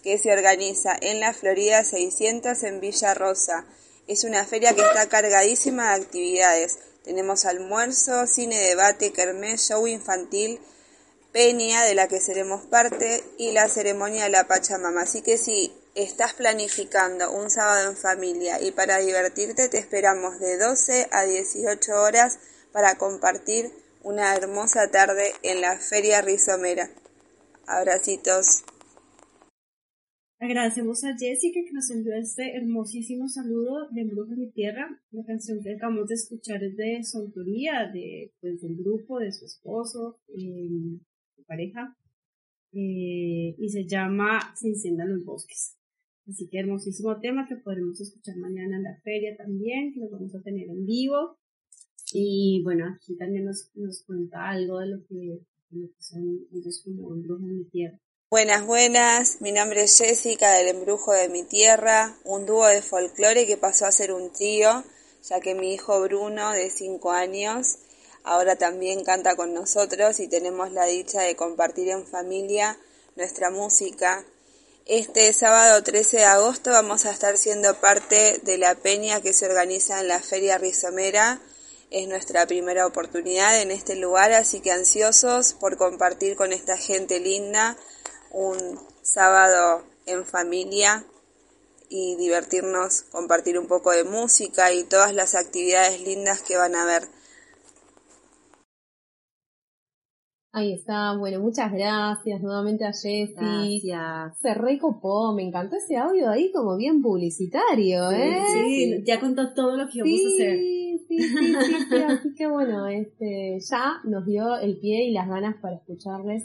que se organiza en la Florida 600 en Villa Rosa. Es una feria que está cargadísima de actividades. Tenemos almuerzo, cine, debate, kermés, show infantil, peña de la que seremos parte y la ceremonia de la Pachamama. Así que si estás planificando un sábado en familia y para divertirte te esperamos de 12 a 18 horas para compartir una hermosa tarde en la Feria Rizomera. Abracitos. Agradecemos a Jessica que nos envió este hermosísimo saludo de Brujo de mi Tierra. La canción que acabamos de escuchar es de su autoría, de, pues, del grupo, de su esposo, eh, su pareja, eh, y se llama Se enciendan los bosques. Así que hermosísimo tema que podremos escuchar mañana en la feria también, que lo vamos a tener en vivo. Y bueno, aquí también nos, nos cuenta algo de lo que, lo que son ellos como de mi tierra. Buenas, buenas. Mi nombre es Jessica del Embrujo de mi Tierra, un dúo de folclore que pasó a ser un trío, ya que mi hijo Bruno, de 5 años, ahora también canta con nosotros y tenemos la dicha de compartir en familia nuestra música. Este sábado 13 de agosto vamos a estar siendo parte de la peña que se organiza en la Feria Rizomera Es nuestra primera oportunidad en este lugar, así que ansiosos por compartir con esta gente linda un sábado en familia y divertirnos, compartir un poco de música y todas las actividades lindas que van a ver. Ahí está, bueno, muchas gracias nuevamente a Jessy. Gracias. Se recopó, me encantó ese audio ahí como bien publicitario, ¿eh? Sí, ya contó todo lo que vamos a hacer. Sí, sí, sí, sí, sí, así que bueno, este, ya nos dio el pie y las ganas para escucharles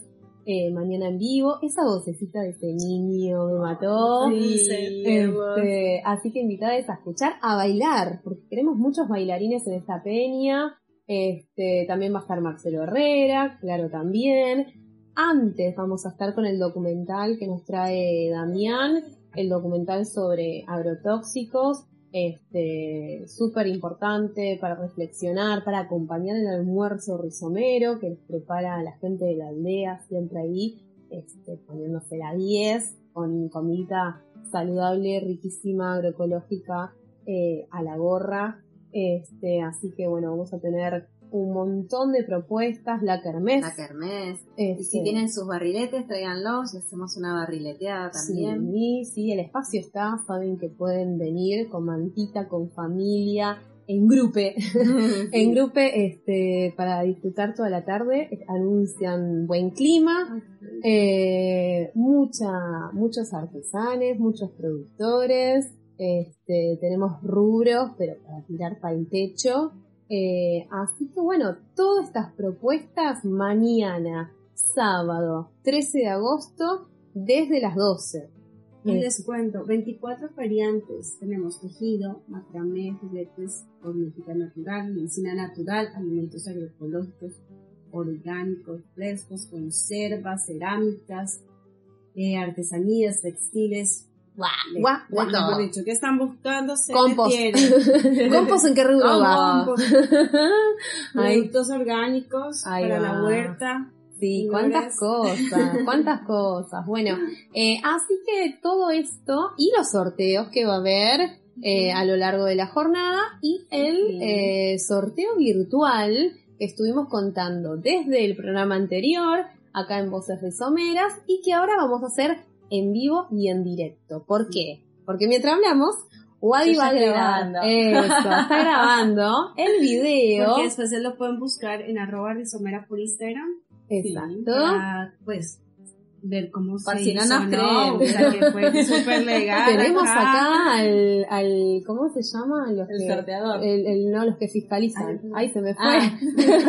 eh, mañana en vivo. Esa vocecita de ese niño me mató. Sí, Este, así que invitadas a escuchar, a bailar, porque queremos muchos bailarines en esta peña. Este, también va a estar Marcelo Herrera, claro también. Antes vamos a estar con el documental que nos trae Damián, el documental sobre agrotóxicos, este, súper importante para reflexionar, para acompañar el almuerzo rizomero que nos prepara la gente de la aldea, siempre ahí, este, poniéndose la 10 con comida saludable, riquísima, agroecológica, eh, a la gorra. Este, así que bueno, vamos a tener un montón de propuestas, la kermés. La kermés. Este, Y si tienen sus barriletes, tráiganlos hacemos una barrileteada también. Sí, sí, el espacio está, saben que pueden venir con mantita, con familia, en grupo, en grupo, este, para disfrutar toda la tarde, anuncian buen clima, eh, mucha, muchos artesanes, muchos productores, este, tenemos rubros, pero para tirar para el techo, eh, así que bueno, todas estas propuestas mañana, sábado, 13 de agosto, desde las 12. Y les cuento, 24 variantes. Tenemos tejido, macramé, juguetes, cosmética natural, medicina natural, alimentos agroecológicos, orgánicos, frescos, conservas, cerámicas, eh, artesanías, textiles. Guau, guau, guau. dicho, ¿qué están buscando? Se Compost. ¿Compost en qué rubro va? Productos orgánicos Ahí para la huerta. sí, cuántas cosas, cuántas cosas. Bueno, eh, así que todo esto y los sorteos que va a haber eh, a lo largo de la jornada y el eh, sorteo virtual que estuvimos contando desde el programa anterior, acá en Voces Rizomeras, y que ahora vamos a hacer en vivo y en directo. ¿Por qué? Porque mientras hablamos, Wadi va grabando. Eso, está grabando el video. Porque después se lo pueden buscar en arroba rizomera por Instagram. Exacto. Pues, ver cómo se si no hizo, nos creen. O sea, que fue súper legal. Tenemos acá. acá al, al, ¿cómo se llama? Los El que, sorteador. El, el- no, los que fiscalizan. Ay, Ahí se me fue. Ah.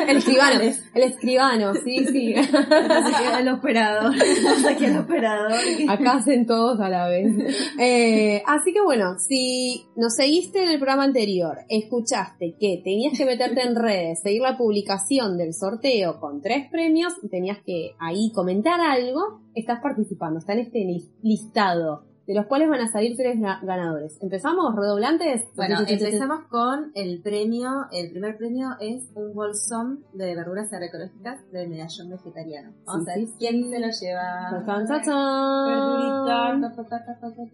el escribano. El escribano, sí, sí. El operador. Que el operador. Acá hacen todos a la vez. Eh, así que bueno, si nos seguiste en el programa anterior, escuchaste que tenías que meterte en redes, seguir la publicación del sorteo con tres premios y tenías que ahí comentar algo, estás participando, está en este lis- listado, de los cuales van a salir tres ga- ganadores. ¿Empezamos? ¿Redoblantes? Bueno, empezamos con el premio. El primer premio es un bolsón de verduras agroecológicas de medallón vegetariano. Vamos Sí, a ver sí, quién sí. se lo lleva.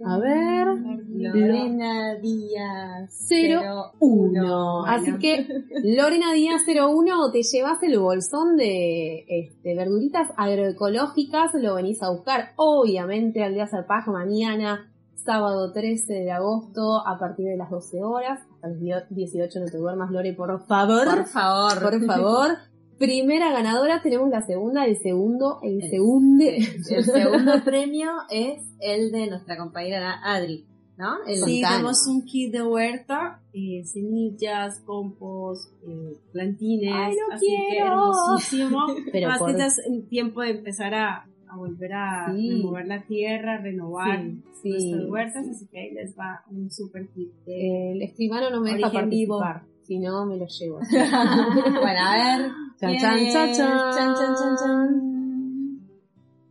A ver. Lorena Díaz. Cero, 01. uno. Así que Lorena Díaz 01 te llevas el bolsón de este, verduritas agroecológicas, lo venís a buscar obviamente al día Zarpaja mañana, sábado 13 de agosto a partir de las 12 horas, hasta los 18 no te duermas Lore por favor, Por favor. por favor. Primera ganadora, tenemos la segunda, el segundo, el segundo. El segundo premio es el de nuestra compañera Adri, ¿no? El Sí, tenemos un kit de huerta, eh, semillas, compost, eh, plantines. ¡Ay, lo así que quiero! hermosísimo. Pero Más por- que es el tiempo de empezar a, a volver a Sí. remover la tierra, renovar Sí, nuestras huertas, así que ahí les va un super kit de El escribano no me deja participar, si no me lo llevo. bueno, a ver. Chan, ¿quién chan, chan, chan. Chan, chan, chan, chan.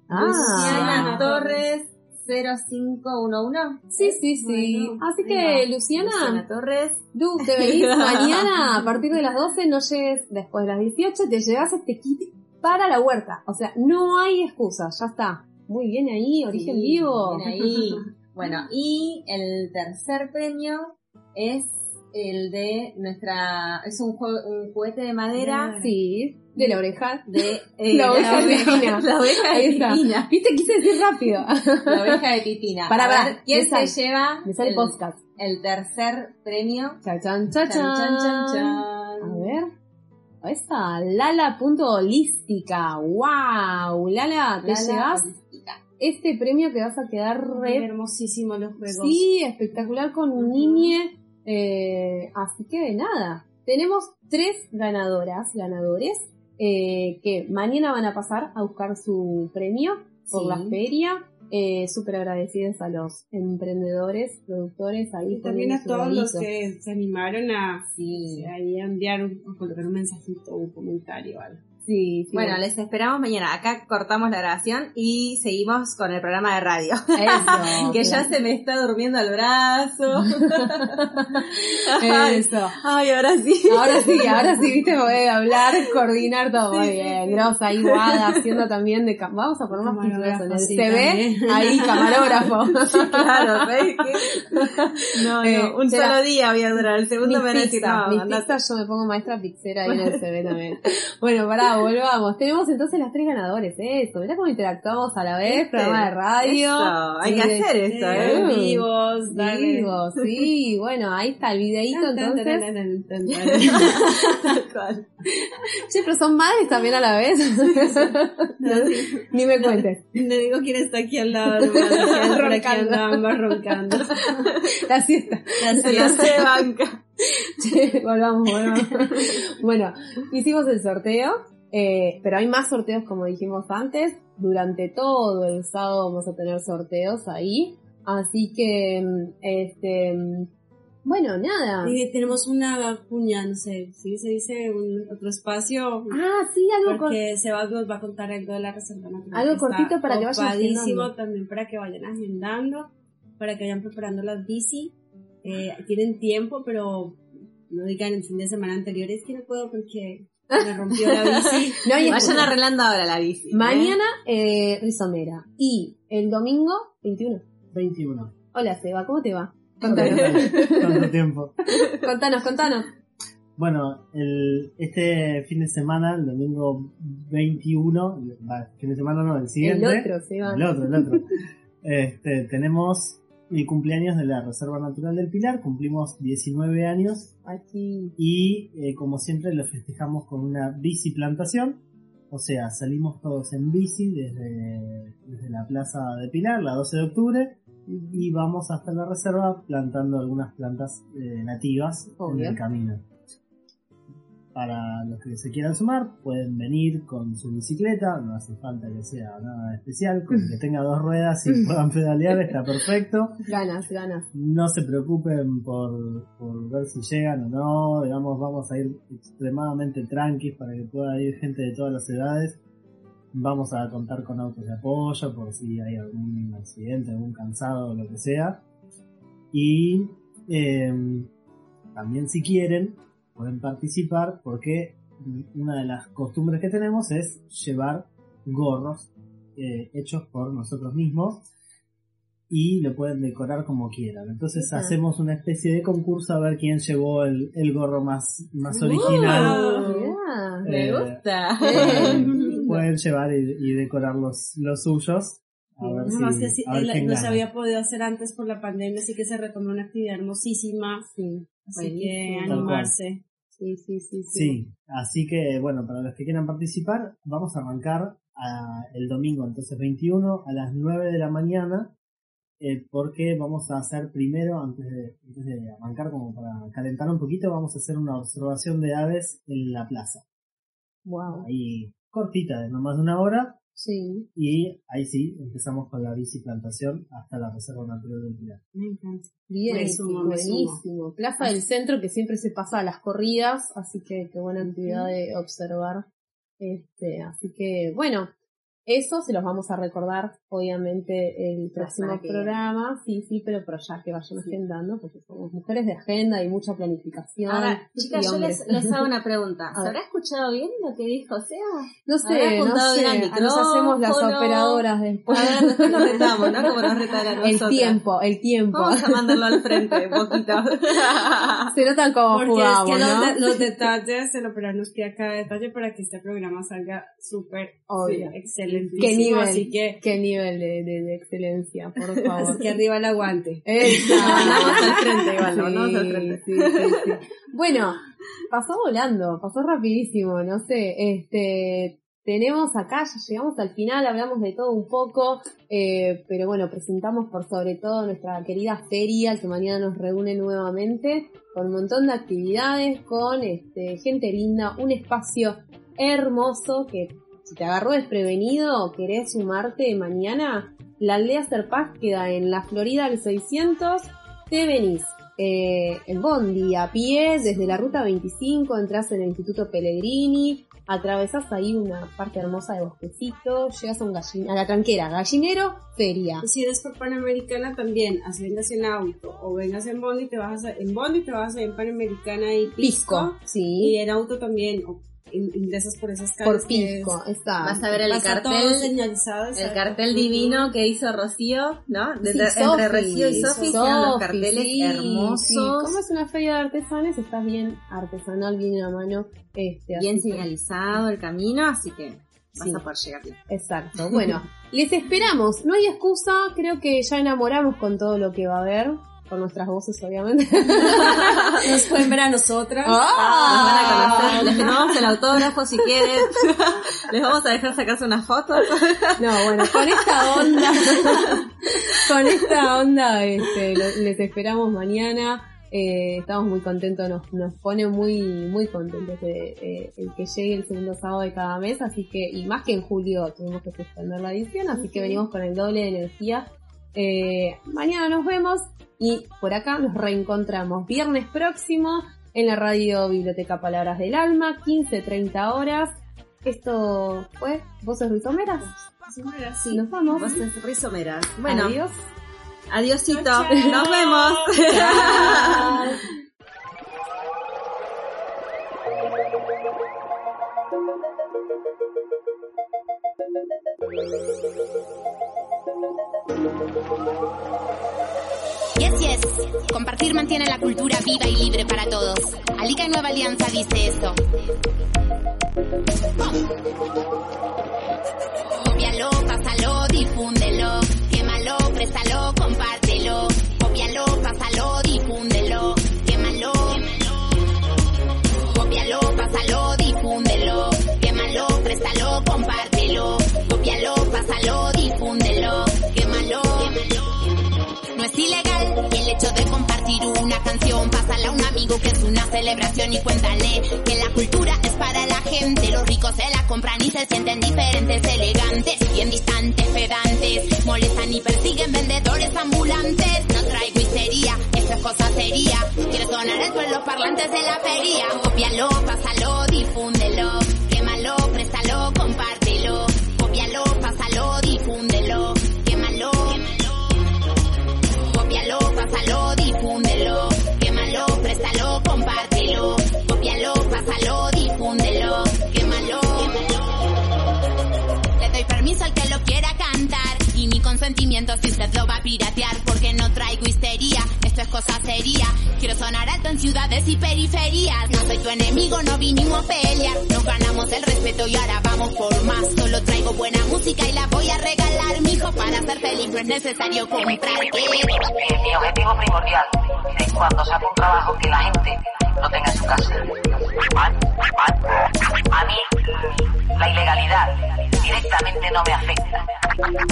Ah. Luciana Torres 0511. Sí, sí, sí. Bueno, Así que. Luciana, Luciana Torres. tú te venís mañana a partir de las 12, no llegues después de las 18, te llevas este kit para la huerta. O sea, no hay excusa, ya está. Muy bien ahí, origen Sí, vivo. bien ahí. Bueno, y el tercer premio es el de nuestra, es un, jue- un juguete de madera Sí, de la oreja. de eh, La oveja de Pipina. La oveja de. Pipina. Viste, quise decir rápido. La oveja de Pipina. Pará, A ver, ¿quién se lleva Me sale el, podcast. el tercer premio? Chan, chan, chan, Chan, chan, chan, A ver. Esa, Lala.holística. ¡Wow! Lala, ¿te Lala llevas Holística. este premio que vas a quedar re hermosísimo los juegos. Sí, espectacular con un niñe. Eh, así que nada, tenemos tres ganadoras, ganadores, eh, que mañana van a pasar a buscar su premio por Sí. la feria. Eh, Súper agradecidos a los emprendedores, productores ahí. Y también a todos los que se animaron a, Sí. a enviar un, a colocar un mensajito o un comentario o algo. Sí, sí, Bueno, les esperamos mañana. Acá cortamos la grabación y seguimos con el programa de radio. Eso, que ya se me está durmiendo el brazo. Eso. ay, ahora sí. Ahora sí, ahora sí, viste, voy a hablar, coordinar todo. Muy bien, grosa, ahí Guada, haciendo también de... Vamos a poner más CV, también. ahí camarógrafo. claro, ¿sabes qué? No, no, Eh, un será- solo día voy a durar. El segundo me van a decir, no, yo me pongo maestra pizzera ahí en el CV también. Bueno, pará, volvamos. Tenemos entonces las tres ganadores, eso. Mirá cómo interactuamos a la vez, programa de radio. Hay Sí, que de- hacer esto, Eh, ¿eh? Vivos, dale. Vivo, sí, bueno, ahí está el videíto entonces. Che, pero son madres también a la vez. Ni me cuentes. Le digo quién está aquí al lado, Roncando. ambas roncando. La siesta. Ya se banca. Che, volvamos, volvamos. Bueno, hicimos el sorteo, eh, pero hay más sorteos como dijimos antes. Durante todo el sábado vamos a tener sorteos ahí. Así que, mm, este, mm, bueno, nada. Y tenemos una cuña, no sé, si se dice un otro espacio. Ah, sí, algo. Porque Sebas nos va a contar algo de la reserva natural. Algo cortito para que vayan agendando. también para que vayan agendando, para que vayan preparando las bici. Eh, tienen tiempo, pero no digan el fin de semana anterior, es que no puedo porque me rompió la bici. No, y Vayan arreglando ahora la bici. ¿eh? Mañana, eh, Rizomera. Y el domingo, 21. 21. Hola, Seba, ¿cómo te va? Tanto tiempo. contanos, contanos. Bueno, el, este fin de semana, el domingo 21, va, fin de semana no, el siguiente. El otro, Seba. El otro, el otro. Este, tenemos el cumpleaños de la Reserva Natural del Pilar, cumplimos 19 años Aquí. y eh, como siempre lo festejamos con una bici plantación. O sea, salimos todos en bici desde, desde la Plaza de Pilar, la 12 de octubre, y vamos hasta la reserva plantando algunas plantas eh, nativas Obvio. en el camino. Para los que se quieran sumar, pueden venir con su bicicleta, no hace falta que sea nada especial, con que tenga dos ruedas y puedan pedalear está perfecto. Ganas, ganas. No se preocupen por, por ver si llegan o no, digamos, vamos a ir extremadamente tranquis para que pueda ir gente de todas las edades. Vamos a contar con autos de apoyo por si hay algún accidente, algún cansado o lo que sea. Y eh, también si quieren, pueden participar porque una de las costumbres que tenemos es llevar gorros eh, hechos por nosotros mismos y lo pueden decorar como quieran. Entonces Ajá. hacemos una especie de concurso a ver quién llevó el, el gorro más, más original. Me Eh, gusta. eh, pueden llevar y, y decorar los, los suyos. A ver Nada si, más que sí, a ver no se había podido hacer antes por la pandemia, así que se retomó una actividad hermosísima. Sí, Así que animarse. Sí, sí, sí, sí. Sí, así que bueno, para los que quieran participar, vamos a arrancar a- el domingo, entonces 21 a las 9 de la mañana, eh, porque vamos a hacer primero, antes de, antes de arrancar, como para calentar un poquito, vamos a hacer una observación de aves en la plaza. Wow. Ahí cortita, de no más de una hora, Sí. y ahí sí, empezamos con la biciplantación hasta la Reserva Natural del Pilar. Me encanta. Bien, me buenísimo. Plaza del Centro que siempre se pasa a las corridas, así que qué buena actividad de observar. Este, así que bueno, eso se los vamos a recordar obviamente el próximo que- programa, sí, sí, pero, pero ya que vayan agendando, porque somos mujeres de agenda y mucha planificación. Ahora, chicas, yo les, les hago una pregunta. ¿Se habrá escuchado bien lo que dijo Sea? No ¿Habrá sé, no sé, bien al nos hacemos las operadoras después. A ver, después nos retamos, ¿no? Como nos retan a El nosotras. tiempo, el tiempo. Vamos a mandarlo al frente un poquito. Se notan cómo Porque jugamos, es que ¿no? los, de- los detalles, el operador nos pide cada detalle para que este programa salga súper Obvio. excelentísimo. ¿Qué nivel, Así que, qué nivel de, de, de excelencia, por así favor. que arriba el aguante. Mandamos al frente igual, ¿no? Sí, Vamos al frente. sí, sí, sí. Bueno, pasó volando, pasó rapidísimo, no sé, este, tenemos acá, ya llegamos al final, hablamos de todo un poco, eh, pero bueno, presentamos por sobre todo nuestra querida feria, que mañana nos reúne nuevamente, con un montón de actividades, con este, gente linda, un espacio hermoso que si te agarró desprevenido o querés sumarte mañana, la aldea Serpaz queda en la Florida al 600, te venís eh, en Bondi, a pie, desde la ruta 25, entras en el Instituto Pellegrini, atravesás ahí una parte hermosa de bosquecito, llegas a, un gallin- a la tranquera, gallinero, feria. Si eres por Panamericana también, así vengas en auto o vengas en Bondi, te vas a, en Bondi te vas a ir en Panamericana y Pisco. Pisco, Y sí, en auto también, o ingresas por esas calles. por Pisco, es- está. Vas a ver el cartel, señalizado, el cartel divino que hizo Rocío, ¿no? De- Sí, entre Rocío y Sofi hicieron los carteles sí, hermosos, sí. Como es una feria de artesanes, está bien artesanal, bien a mano. Este, bien señalizado el camino, así que vas Sí. a poder llegar bien. Exacto. Bueno, les esperamos. No hay excusa. Creo que ya enamoramos con todo lo que va a haber. Con nuestras voces, obviamente. Nos pueden ver a nosotras. Nos van a ¡Ah! conocer, les firmamos el autógrafo si quieren, les vamos a dejar sacarse unas fotos. No, bueno, con esta onda. con esta onda, este, les esperamos mañana. Eh, estamos muy contentos, nos, nos pone muy, muy contentos de, eh, el que llegue el segundo sábado de cada mes, así que, y más que en julio tuvimos que suspender la edición, así que venimos con el doble de energía. Eh, mañana nos vemos y por acá nos reencontramos viernes próximo en la radio Biblioteca Palabras del Alma, 15-30 horas. Esto fue Voces Rizomeras. Sí, nos vamos. Voces rizomeras. Bueno, Adiós. adiosito, Chao, chao. nos vemos. Yes, yes. Compartir mantiene la cultura viva y libre para todos. Alica y Nueva Alianza dice eso. Cópialo, pásalo, difúndelo. Quémalo, préstalo, compártelo. Cópialo, pásalo, difúndelo. Quémalo. Cópialo, pásalo, difúndelo. Quémalo, préstalo, compártelo. Cópialo, pásalo, difúndelo. Quémalo. No es ilegal el hecho de compartir una canción. Pásala a un amigo que es una celebración y cuéntale que la cultura es para la gente. Los ricos se la compran y se sienten diferentes, elegantes, bien distantes, pedantes. Molestan y persiguen vendedores ambulantes. No traigo histeria, esto es cosa seria. Quiero sonar en los parlantes de la feria. Cópialo, pásalo, difúndelo. Difúndelo. Quémalo, Cópialo, pásalo, difúndelo. Quémalo, préstalo, compártelo. Cópialo, pásalo, difúndelo. Quémalo. Le doy permiso al que lo quiera cantar. Y mi consentimiento si usted lo va a piratear. Porque no traigo histeria, esto es cosa seria. En ciudades y periferias. No soy tu enemigo, no vinimos a pelear. Nos ganamos el respeto y ahora vamos por más. Solo traigo buena música y la voy a regalar, mijo. Para ser feliz no es necesario comprar. Mi, objetivo primordial es cuando saco un trabajo que la gente lo tenga en su casa. A mí la ilegalidad directamente no me afecta.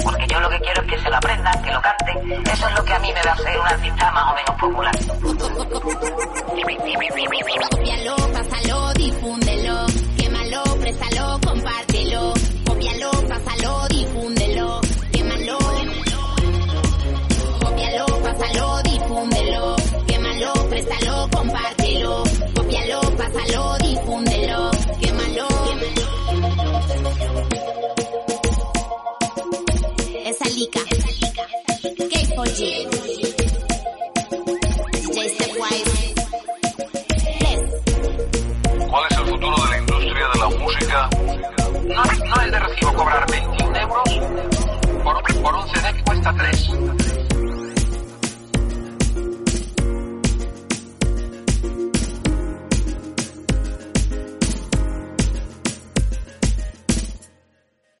Porque yo lo que quiero es que se lo aprendan, que lo canten. Eso es lo que a mí me va a hacer un artista más o menos popular. Cópialo, pásalo, difúndelo. Quémalo, préstalo, compártelo. Cópialo, pásalo, difúndelo. Quémalo. Cópialo, pásalo, difúndelo. Quémalo, préstalo, compártelo. Cópialo, pásalo, difúndelo. es de recibo cobrar 21 euros por, por un CD que cuesta 3.